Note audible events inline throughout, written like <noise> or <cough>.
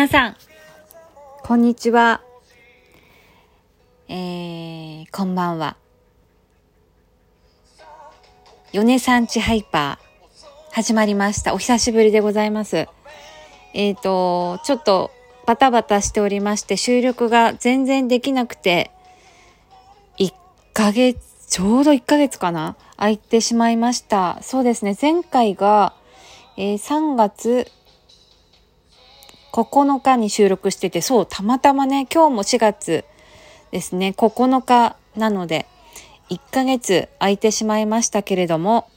皆さん、こんにちは。えー、こんばんは。米産地ハイパー、始まりました。お久しぶりでございます。えっ、ー、と、ちょっとバタバタしておりまして、収録が全然できなくて、1ヶ月、ちょうど1ヶ月かな？空いてしまいました。そうですね、前回が、えー、3月9日に収録してて、そう、たまたまね、今日も4月ですね、9日なので、1ヶ月空いてしまいましたけれども、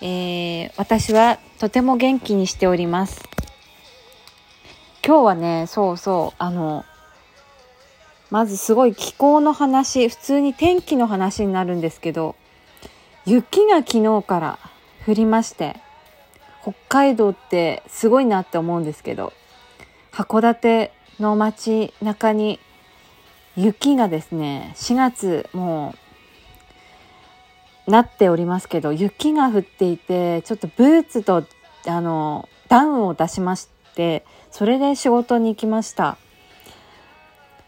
えー、私はとても元気にしております。今日はね、そうそう、あの、まずすごい気候の話、普通に天気の話になるんですけど、雪が昨日から降りまして、北海道ってすごいなって思うんですけど、函館の街中に雪がですね、4月もうなっておりますけど、雪が降っていて、ちょっとブーツとあのダウンを出しまして、それで仕事に行きました。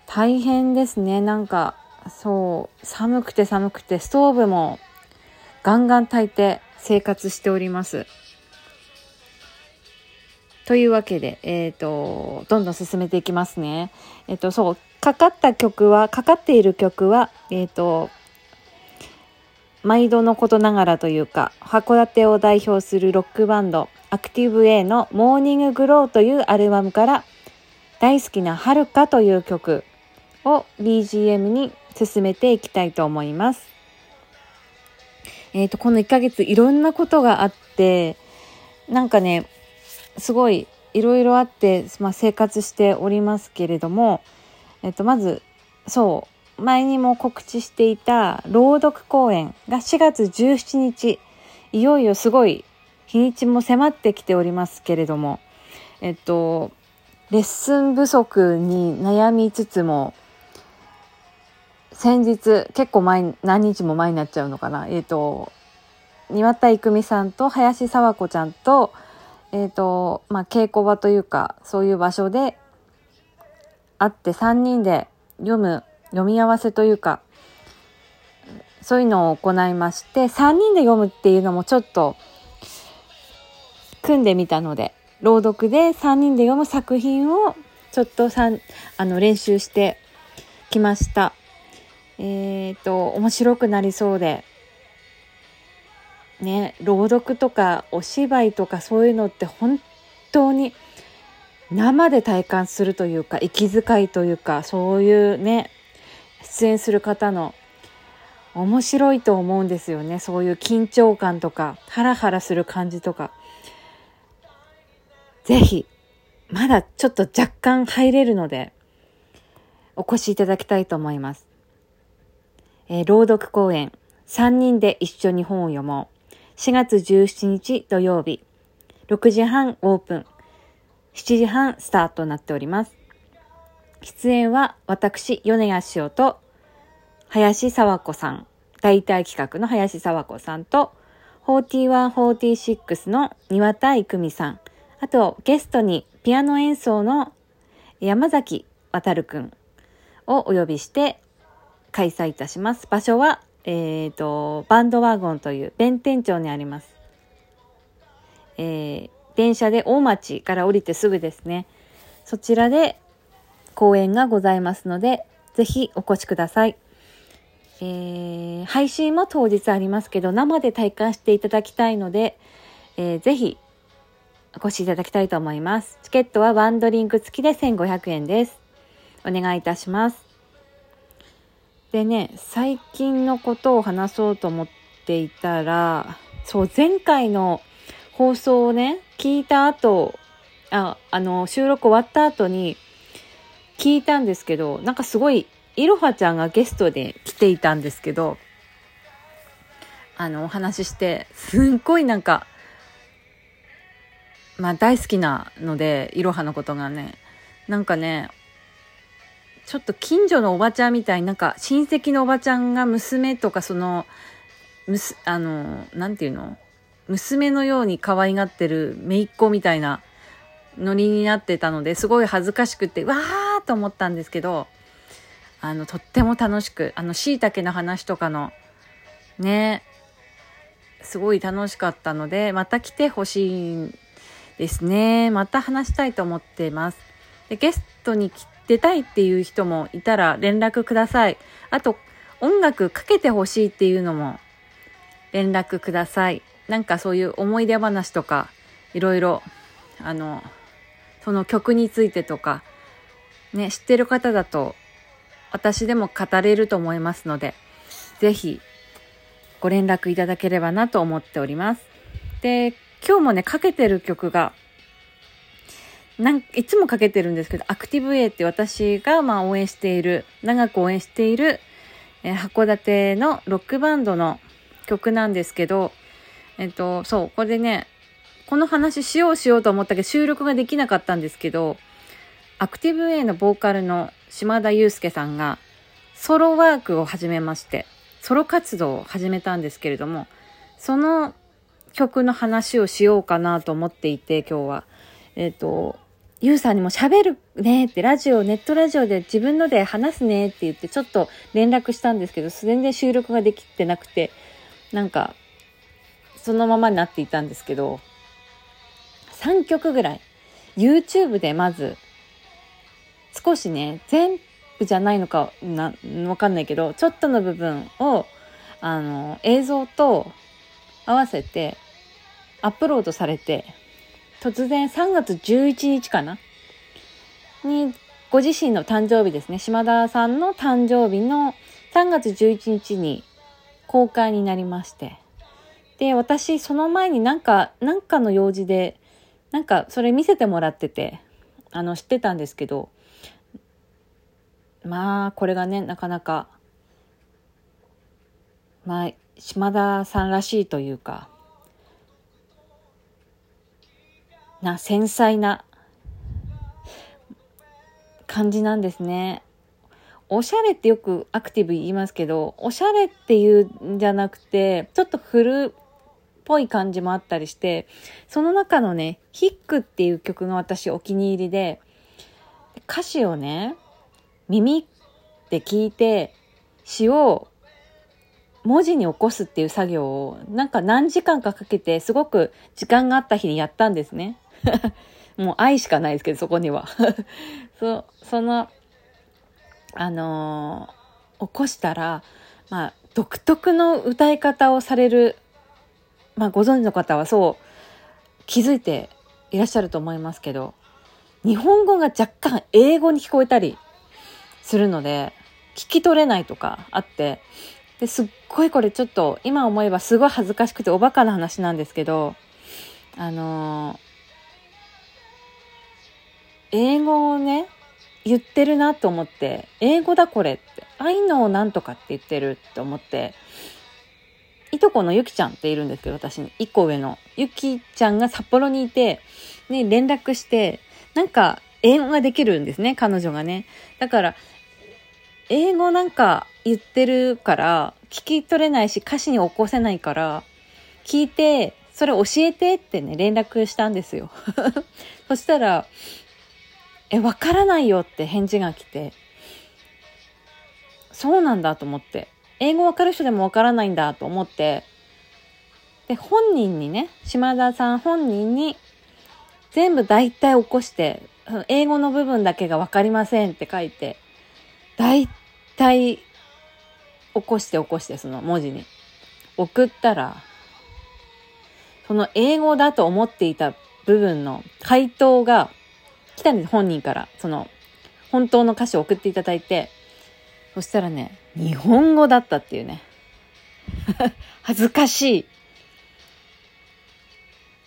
大変ですね。なんか、そう、寒くて寒くて、ストーブもガンガン炊いて生活しております。というわけで、えっ、ー、と、どんどん進めていきますね。えっ、ー、と、そう、かかった曲は、かかっている曲は、えっ、ー、と、毎度のことながらというか、函館を代表するロックバンド、アクティブ A のモーニンググローというアルバムから、大好きなはるかという曲を BGM に進めていきたいと思います。えっ、と、この1ヶ月いろんなことがあって、なんかね、すごいいろいろあって、まあ、生活しておりますけれども、えっと、まずそう前にも告知していた朗読公演が4月17日いよいよすごい日にちも迫ってきておりますけれどもえっとレッスン不足に悩みつつも先日結構前何日も前になっちゃうのかなえっと庭田郁美さんと林沢子ちゃんとえっ、ー、と、まあ、稽古場というか、そういう場所で会って3人で読む、読み合わせというか、そういうのを行いまして、3人で読むっていうのもちょっと、組んでみたので、朗読で3人で読む作品をちょっとさんあの練習してきました。えっ、ー、と、面白くなりそうで、ね朗読とかお芝居とかそういうのって本当に生で体感するというか息遣いというかそういうね出演する方の面白いと思うんですよね。そういう緊張感とかハラハラする感じとか。是非まだちょっと若干入れるのでお越しいただきたいと思います。えー、朗読公演3人で一緒に本を読もう。4月17日土曜日、6時半オープン、7時半スタートとなっております。出演は私、米谷潮と、林沢子さん、大体企画の林沢子さんと、4146の庭田郁美さん、あとゲストにピアノ演奏の山崎渡くんをお呼びして開催いたします。場所はえっ、ー、と、バンドワゴンという弁天町にあります。えー、電車で大町から降りてすぐですね。そちらで公演がございますので、ぜひお越しください。えー、配信も当日ありますけど、生で体感していただきたいので、えー、ぜひお越しいただきたいと思います。チケットはワンドリンク付きで1500円です。お願いいたします。でね、最近のことを話そうと思っていたら、そう、前回の放送をね、聞いた後、あ、あの、収録終わった後に聞いたんですけど、なんかすごい、いろはちゃんがゲストで来ていたんですけど、あの、お話しして、すっごいなんか、まあ大好きなので、いろはのことがね、なんかね、ちょっと近所のおばちゃんみたいなんか親戚のおばちゃんが娘とかその、むす、あの、なんていうの？娘のように可愛がってる姪っ子みたいなノリになってたのですごい恥ずかしくて、わーと思ったんですけど、あの、とっても楽しく、あの、椎茸の話とかの、ね、すごい楽しかったので、また来てほしいですね。また話したいと思っています。でゲストに出たいっていう人もいたら連絡ください。あと、音楽かけてほしいっていうのも連絡ください。なんかそういう思い出話とか、いろいろ、あの、その曲についてとか、ね、知ってる方だと私でも語れると思いますので、ぜひご連絡いただければなと思っております。で、今日もね、かけてる曲が、なんいつもかけてるんですけど、アクティブ A って私がまあ応援している、長く応援している、えー、函館のロックバンドの曲なんですけど、えっと、そう、これでね、この話しようしようと思ったけど収録ができなかったんですけど、アクティブ A のボーカルの島田祐介さんがソロワークを始めまして、ソロ活動を始めたんですけれども、その曲の話をしようかなと思っていて、今日は。えっ、ー、と、ゆうさんにも喋るねって、ラジオ、ネットラジオで自分ので話すねって言って、ちょっと連絡したんですけど、全然収録ができてなくて、なんか、そのままになっていたんですけど、3曲ぐらい、YouTube でまず少しね、全部じゃないのかな、わかんないけど、ちょっとの部分を、あの、映像と合わせてアップロードされて、突然3月11日かな？に、ご自身の誕生日ですね。島田さんの誕生日の3月11日に公開になりまして。で、私、その前になんか、なんかの用事で、なんかそれ見せてもらってて、あの、知ってたんですけど、まあ、これがね、なかなか、まあ、島田さんらしいというか、な、繊細な感じなんですね。おしゃれってよくアクティブ言いますけど、おしゃれっていうんじゃなくて、ちょっと古っぽい感じもあったりして、その中のね、ヒックっていう曲が私お気に入りで、歌詞をね、耳で聞いて詩を文字に起こすっていう作業をなんか何時間かかけてすごく時間があった日にやったんですね。<laughs> もう愛しかないですけど、そこには。<laughs> そ、その、あのー、起こしたら、まあ、独特の歌い方をされる、まあ、ご存知の方はそう気づいていらっしゃると思いますけど、日本語が若干英語に聞こえたりするので、聞き取れないとかあって、ですっごいこれちょっと今思えばすごい恥ずかしくておバカな話なんですけど、あのー、英語をね、言ってるなと思って、英語だこれって、I know なんとかって言ってるって思って、いとこのゆきちゃんっているんですけど、私に、一個上の。ゆきちゃんが札幌にいて、ね、連絡して、なんか、英語ができるんですね、彼女がね。だから、英語なんか言ってるから聞き取れないし歌詞に起こせないから聞いてそれ教えてってね連絡したんですよ <laughs> そしたらえわからないよって返事が来て。そうなんだと思って。英語わかる人でもわからないんだと思って。で本人にね島田さん本人に全部大体起こして英語の部分だけがわかりませんって書いて大体起こして起こしてその文字に。送ったらその英語だと思っていた部分の回答が来たんです本人から。その本当の歌詞を送っていただいて。そしたらね日本語だったっていうね。<laughs> 恥ずかしい。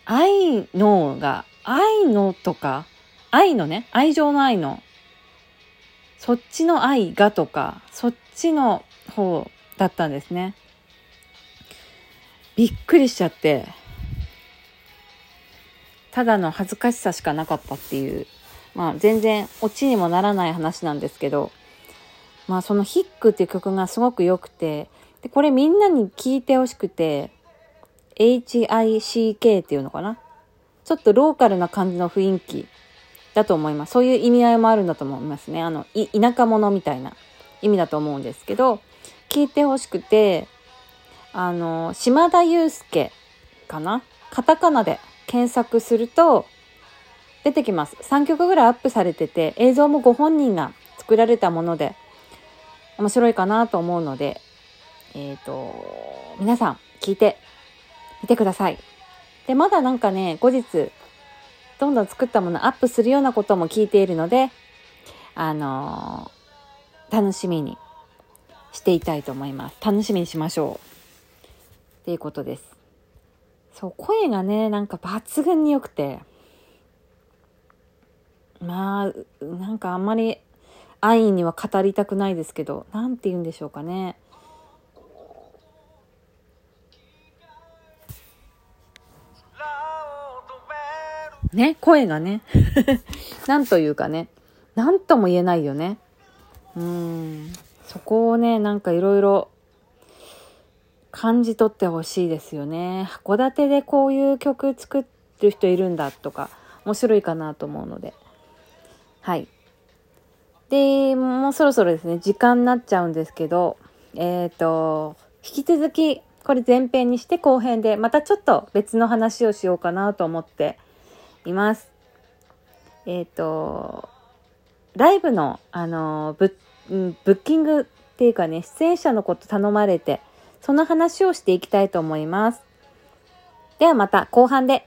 愛のが愛のとか愛のね愛情の愛のそっちの愛がとか、そっちの方だったんですね。びっくりしちゃって、ただの恥ずかしさしかなかったっていう、まあ全然オチにもならない話なんですけど、まあそのヒックっていう曲がすごく良くて、で、これみんなに聴いてほしくて、HICK っていうのかな？ちょっとローカルな感じの雰囲気だと思います。そういう意味合いもあるんだと思いますね。あの、田舎者みたいな意味だと思うんですけど、聞いてほしくて、あの、島田祐介かな？カタカナで検索すると出てきます。3曲ぐらいアップされてて、映像もご本人が作られたもので、面白いかなと思うので、えっ、ー、と、皆さん聞いてみてください。で、まだなんかね、後日、どんどん作ったものアップするようなことも聞いているので、あのー、楽しみにしていたいと思います。楽しみにしましょう。っていうことです。そう、声がね、なんか抜群に良くて、まあ、なんかあんまり安易には語りたくないですけど、なんて言うんでしょうかね。ね、声がね。<laughs> なんというかね。なんとも言えないよね。うん。そこをね、なんかいろいろ感じ取ってほしいですよね。函館でこういう曲作ってる人いるんだとか、面白いかなと思うので。はい。で、もうそろそろですね、時間になっちゃうんですけど、えっ、ー、と、引き続き、これ前編にして後編で、またちょっと別の話をしようかなと思っています。えっ、ー、と、ライブの、あの、ブッキングっていうかね、出演者のこと頼まれて、その話をしていきたいと思います。ではまた後半で